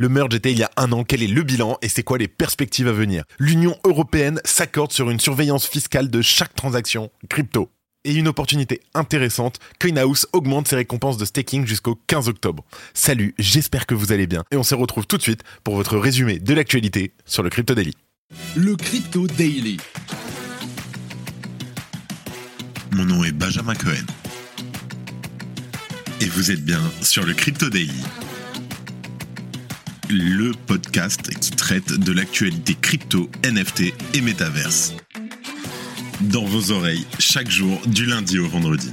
Le merge était il y a un an, quel est le bilan et c'est quoi les perspectives à venir? L'Union européenne s'accorde sur une surveillance fiscale de chaque transaction crypto. Et une opportunité intéressante, CoinHouse augmente ses récompenses de staking jusqu'au 15 octobre. Salut, j'espère que vous allez bien et on se retrouve tout de suite pour votre résumé de l'actualité sur le Crypto Daily. Le Crypto Daily. Mon nom est Benjamin Cohen. Et vous êtes bien sur le Crypto Daily. Le podcast qui traite de l'actualité crypto, NFT et métaverse. Dans vos oreilles, chaque jour, du lundi au vendredi.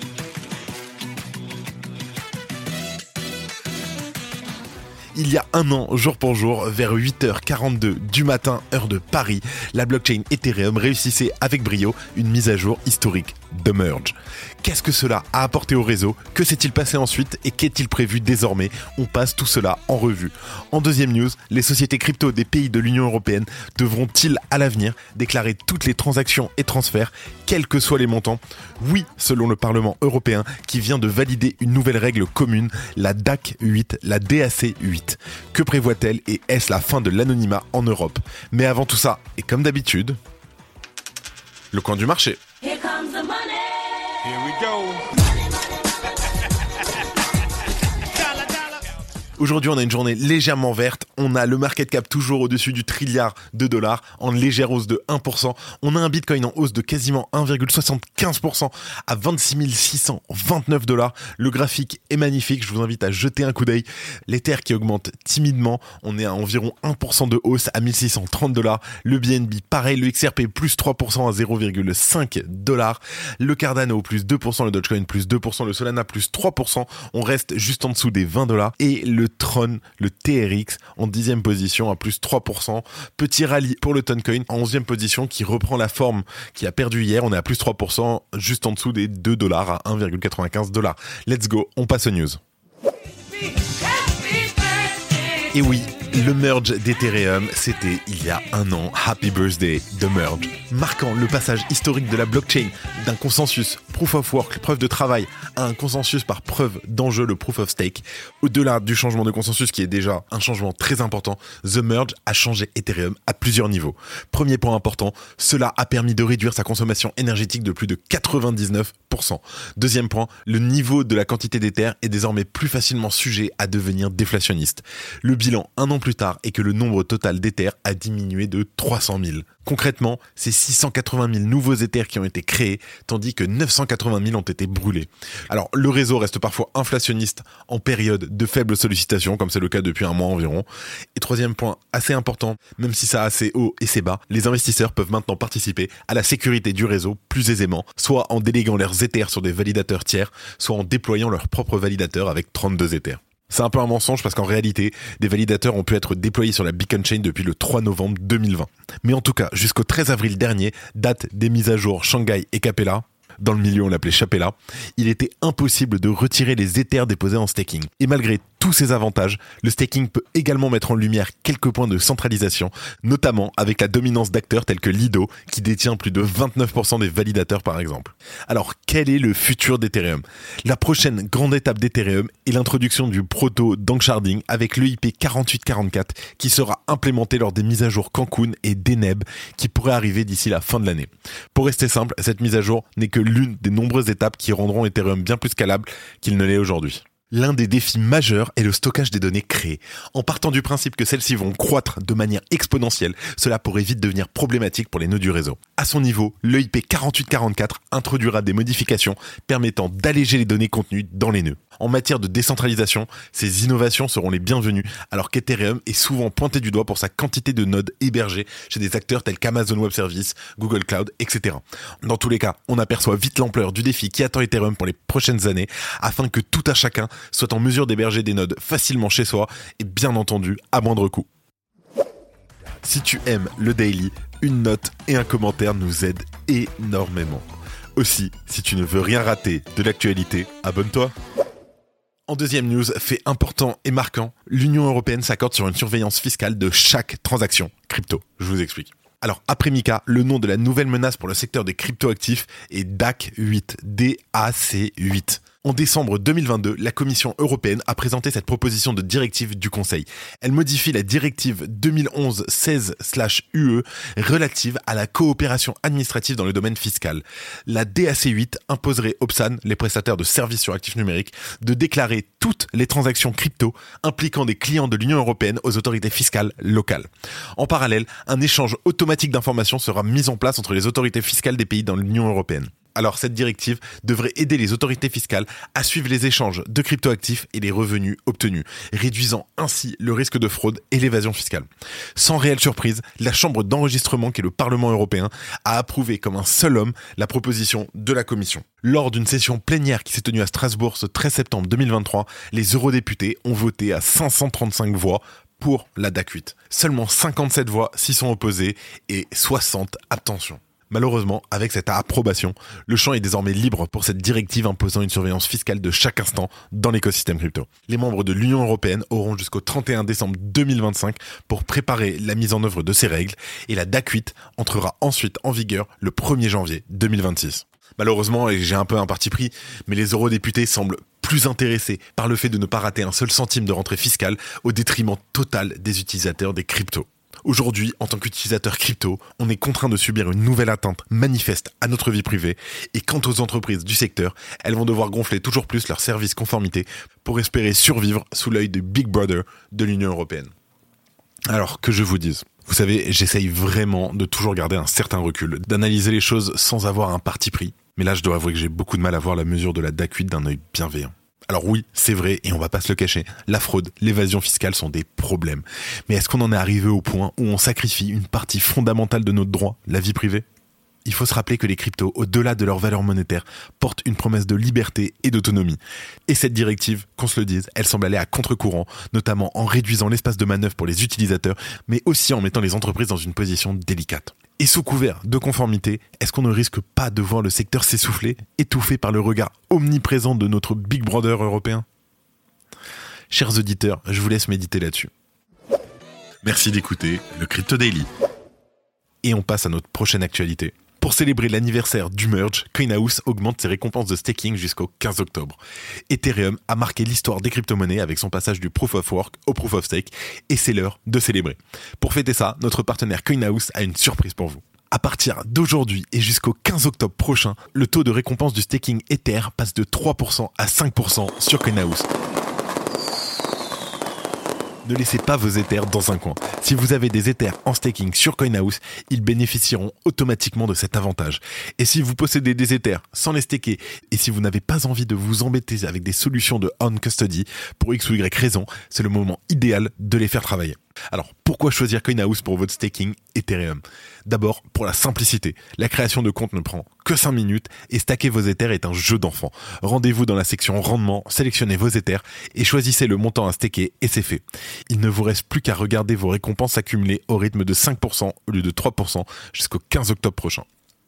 Il y a un an, jour pour jour, vers 8h42 du matin, heure de Paris, la blockchain Ethereum réussissait avec brio une mise à jour historique de merge. Qu'est-ce que cela a apporté au réseau? Que s'est-il passé ensuite? Et qu'est-il prévu désormais? On passe tout cela en revue. En deuxième news, les sociétés crypto des pays de l'Union européenne devront-ils à l'avenir déclarer toutes les transactions et transferts, quels que soient les montants? Oui, selon le Parlement européen qui vient de valider une nouvelle règle commune, la DAC 8, la DAC 8. Que prévoit-elle et est-ce la fin de l'anonymat en Europe? Mais avant tout ça, et comme d'habitude, le coin du marché. Here we go. Aujourd'hui, on a une journée légèrement verte. On a le market cap toujours au-dessus du trilliard de dollars en légère hausse de 1%. On a un bitcoin en hausse de quasiment 1,75% à 26 629 dollars. Le graphique est magnifique. Je vous invite à jeter un coup d'œil. L'Ether qui augmente timidement. On est à environ 1% de hausse à 1630 dollars. Le BNB, pareil. Le XRP plus 3% à 0,5 dollars. Le Cardano plus 2%. Le Dogecoin plus 2%. Le Solana plus 3%. On reste juste en dessous des 20 dollars. Et le Tron, le TRX en dixième position à plus 3%. Petit rallye pour le Toncoin en onzième position qui reprend la forme qui a perdu hier. On est à plus 3% juste en dessous des 2 dollars à 1,95 dollars. Let's go, on passe aux news. Et oui, le merge d'Ethereum, c'était il y a un an. Happy birthday de merge. Marquant le passage historique de la blockchain d'un consensus proof of work, preuve de travail, à un consensus par preuve d'enjeu, le proof of stake. Au-delà du changement de consensus qui est déjà un changement très important, The Merge a changé Ethereum à plusieurs niveaux. Premier point important, cela a permis de réduire sa consommation énergétique de plus de 99%. Deuxième point, le niveau de la quantité d'Ether est désormais plus facilement sujet à devenir déflationniste. Le bilan un an plus tard est que le nombre total d'Ether a diminué de 300 000. Concrètement, c'est 680 000 nouveaux Ethers qui ont été créés, tandis que 980 000 ont été brûlés. Alors, le réseau reste parfois inflationniste en période de faible sollicitation, comme c'est le cas depuis un mois environ. Et troisième point, assez important, même si ça a assez haut et assez bas, les investisseurs peuvent maintenant participer à la sécurité du réseau plus aisément, soit en déléguant leurs Ethers sur des validateurs tiers, soit en déployant leurs propres validateurs avec 32 Ethers. C'est un peu un mensonge parce qu'en réalité, des validateurs ont pu être déployés sur la Beacon Chain depuis le 3 novembre 2020. Mais en tout cas, jusqu'au 13 avril dernier, date des mises à jour Shanghai et Capella, dans le milieu on l'appelait Chapella, il était impossible de retirer les Ethers déposés en staking. Et malgré tous ces avantages, le staking peut également mettre en lumière quelques points de centralisation, notamment avec la dominance d'acteurs tels que Lido, qui détient plus de 29% des validateurs par exemple. Alors, quel est le futur d'Ethereum? La prochaine grande étape d'Ethereum est l'introduction du proto Danksharding avec l'EIP 4844 qui sera implémenté lors des mises à jour Cancun et Deneb qui pourrait arriver d'ici la fin de l'année. Pour rester simple, cette mise à jour n'est que l'une des nombreuses étapes qui rendront Ethereum bien plus scalable qu'il ne l'est aujourd'hui. L'un des défis majeurs est le stockage des données créées. En partant du principe que celles-ci vont croître de manière exponentielle, cela pourrait vite devenir problématique pour les nœuds du réseau. À son niveau, l'EIP 4844 introduira des modifications permettant d'alléger les données contenues dans les nœuds. En matière de décentralisation, ces innovations seront les bienvenues, alors qu'Ethereum est souvent pointé du doigt pour sa quantité de nodes hébergés chez des acteurs tels qu'Amazon Web Services, Google Cloud, etc. Dans tous les cas, on aperçoit vite l'ampleur du défi qui attend Ethereum pour les prochaines années, afin que tout à chacun soit en mesure d'héberger des nodes facilement chez soi et bien entendu à moindre coût. Si tu aimes le daily, une note et un commentaire nous aident énormément. Aussi, si tu ne veux rien rater de l'actualité, abonne-toi. En deuxième news, fait important et marquant, l'Union européenne s'accorde sur une surveillance fiscale de chaque transaction crypto. Je vous explique. Alors, après Mika, le nom de la nouvelle menace pour le secteur des cryptoactifs est DAC 8, DAC 8. En décembre 2022, la Commission européenne a présenté cette proposition de directive du Conseil. Elle modifie la directive 2011-16/UE relative à la coopération administrative dans le domaine fiscal. La DAC 8 imposerait Opsan, les prestataires de services sur actifs numériques, de déclarer toutes les transactions crypto impliquant des clients de l'Union européenne aux autorités fiscales locales. En parallèle, un échange automatique d'informations sera mis en place entre les autorités fiscales des pays dans l'Union européenne. Alors cette directive devrait aider les autorités fiscales à suivre les échanges de cryptoactifs et les revenus obtenus, réduisant ainsi le risque de fraude et l'évasion fiscale. Sans réelle surprise, la Chambre d'enregistrement qui est le Parlement européen a approuvé comme un seul homme la proposition de la Commission. Lors d'une session plénière qui s'est tenue à Strasbourg ce 13 septembre 2023, les eurodéputés ont voté à 535 voix pour la DAC 8. Seulement 57 voix s'y sont opposées et 60 abstentions. Malheureusement, avec cette approbation, le champ est désormais libre pour cette directive imposant une surveillance fiscale de chaque instant dans l'écosystème crypto. Les membres de l'Union européenne auront jusqu'au 31 décembre 2025 pour préparer la mise en œuvre de ces règles et la DAC 8 entrera ensuite en vigueur le 1er janvier 2026. Malheureusement, et j'ai un peu un parti pris, mais les eurodéputés semblent plus intéressés par le fait de ne pas rater un seul centime de rentrée fiscale au détriment total des utilisateurs des cryptos. Aujourd'hui, en tant qu'utilisateur crypto, on est contraint de subir une nouvelle atteinte manifeste à notre vie privée. Et quant aux entreprises du secteur, elles vont devoir gonfler toujours plus leurs services conformité pour espérer survivre sous l'œil du Big Brother de l'Union européenne. Alors, que je vous dise? Vous savez, j'essaye vraiment de toujours garder un certain recul, d'analyser les choses sans avoir un parti pris. Mais là, je dois avouer que j'ai beaucoup de mal à voir la mesure de la DAC d'un œil bienveillant. Alors oui, c'est vrai, et on va pas se le cacher, la fraude, l'évasion fiscale sont des problèmes. Mais est-ce qu'on en est arrivé au point où on sacrifie une partie fondamentale de notre droit, la vie privée? Il faut se rappeler que les cryptos, au-delà de leur valeur monétaire, portent une promesse de liberté et d'autonomie. Et cette directive, qu'on se le dise, elle semble aller à contre-courant, notamment en réduisant l'espace de manœuvre pour les utilisateurs, mais aussi en mettant les entreprises dans une position délicate. Et sous couvert de conformité, est-ce qu'on ne risque pas de voir le secteur s'essouffler, étouffé par le regard omniprésent de notre Big Brother européen? Chers auditeurs, je vous laisse méditer là-dessus. Merci d'écouter le Crypto Daily. Et on passe à notre prochaine actualité. Pour célébrer l'anniversaire du merge, CoinHouse augmente ses récompenses de staking jusqu'au 15 octobre. Ethereum a marqué l'histoire des crypto-monnaies avec son passage du Proof of Work au Proof of Stake et c'est l'heure de célébrer. Pour fêter ça, notre partenaire CoinHouse a une surprise pour vous. À partir d'aujourd'hui et jusqu'au 15 octobre prochain, le taux de récompense du staking Ether passe de 3% à 5% sur CoinHouse. Ne laissez pas vos Ethers dans un coin. Si vous avez des Ethers en staking sur CoinHouse, ils bénéficieront automatiquement de cet avantage. Et si vous possédez des Ethers sans les staker, et si vous n'avez pas envie de vous embêter avec des solutions de on custody, pour X ou Y raison, c'est le moment idéal de les faire travailler. Alors, pourquoi choisir CoinHouse pour votre staking Ethereum? D'abord, pour la simplicité. La création de compte ne prend que 5 minutes et stacker vos Ethers est un jeu d'enfant. Rendez-vous dans la section rendement, sélectionnez vos Ethers et choisissez le montant à staker et c'est fait. Il ne vous reste plus qu'à regarder vos récompenses accumulées au rythme de 5% au lieu de 3% jusqu'au 15 octobre prochain.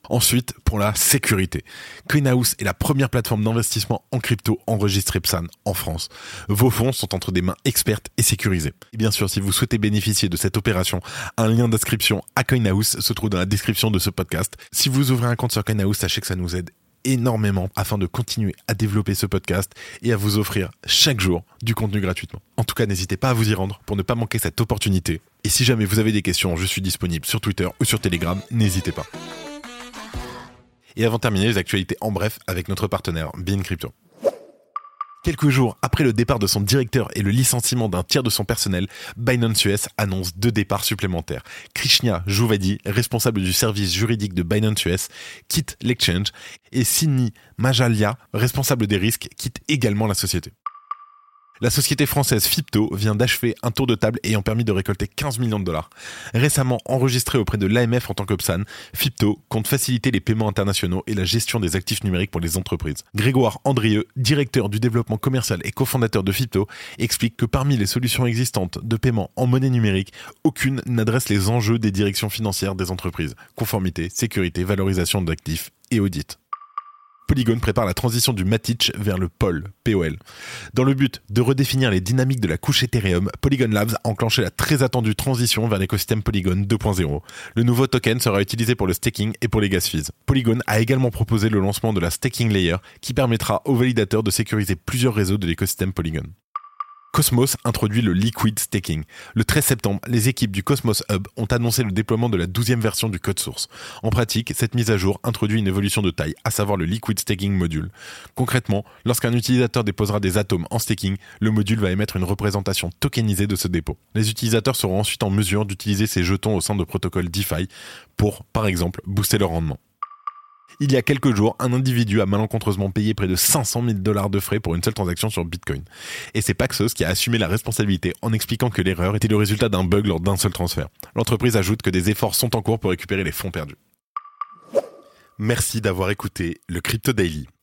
Ensuite, pour la sécurité. CoinHouse est la première plateforme d'investissement en crypto enregistrée PSAN en France. Vos fonds sont entre des mains expertes et sécurisées. Et bien sûr, si vous souhaitez bénéficier de cette opération, un lien d'inscription à CoinHouse se trouve dans la description de ce podcast. Si vous ouvrez un compte sur CoinHouse, sachez que ça nous aide énormément afin de continuer à développer ce podcast et à vous offrir chaque jour du contenu gratuitement. En tout cas, n'hésitez pas à vous y rendre pour ne pas manquer cette opportunité. Et si jamais vous avez des questions, je suis disponible sur Twitter ou sur Telegram, n'hésitez pas. Et avant de terminer, les actualités en bref avec notre partenaire Bean Crypto. Quelques jours après le départ de son directeur et le licenciement d'un tiers de son personnel, Binance US annonce deux départs supplémentaires. Krishna Jouvadi, responsable du service juridique de Binance US, quitte l'exchange et Sidney Majalia, responsable des risques, quitte également la société. La société française Fipto vient d'achever un tour de table ayant permis de récolter 15 millions de dollars. Récemment enregistré auprès de l'AMF en tant qu'Opsan, Fipto compte faciliter les paiements internationaux et la gestion des actifs numériques pour les entreprises. Grégoire Andrieux, directeur du développement commercial et cofondateur de Fipto, explique que parmi les solutions existantes de paiement en monnaie numérique, aucune n'adresse les enjeux des directions financières des entreprises. Conformité, sécurité, valorisation d'actifs et audit. Polygon prépare la transition du Matic vers le POL, POL. Dans le but de redéfinir les dynamiques de la couche Ethereum, Polygon Labs a enclenché la très attendue transition vers l'écosystème Polygon 2.0. Le nouveau token sera utilisé pour le staking et pour les gas fees. Polygon a également proposé le lancement de la staking layer qui permettra aux validateurs de sécuriser plusieurs réseaux de l'écosystème Polygon. Cosmos introduit le liquid staking. Le 13 septembre, les équipes du Cosmos Hub ont annoncé le déploiement de la 12e version du code source. En pratique, cette mise à jour introduit une évolution de taille, à savoir le liquid staking module. Concrètement, lorsqu'un utilisateur déposera des atomes en staking, le module va émettre une représentation tokenisée de ce dépôt. Les utilisateurs seront ensuite en mesure d'utiliser ces jetons au sein de protocoles DeFi pour, par exemple, booster leur rendement. Il y a quelques jours, un individu a malencontreusement payé près de 500 000 dollars de frais pour une seule transaction sur Bitcoin. Et c'est Paxos qui a assumé la responsabilité en expliquant que l'erreur était le résultat d'un bug lors d'un seul transfert. L'entreprise ajoute que des efforts sont en cours pour récupérer les fonds perdus. Merci d'avoir écouté le Crypto Daily.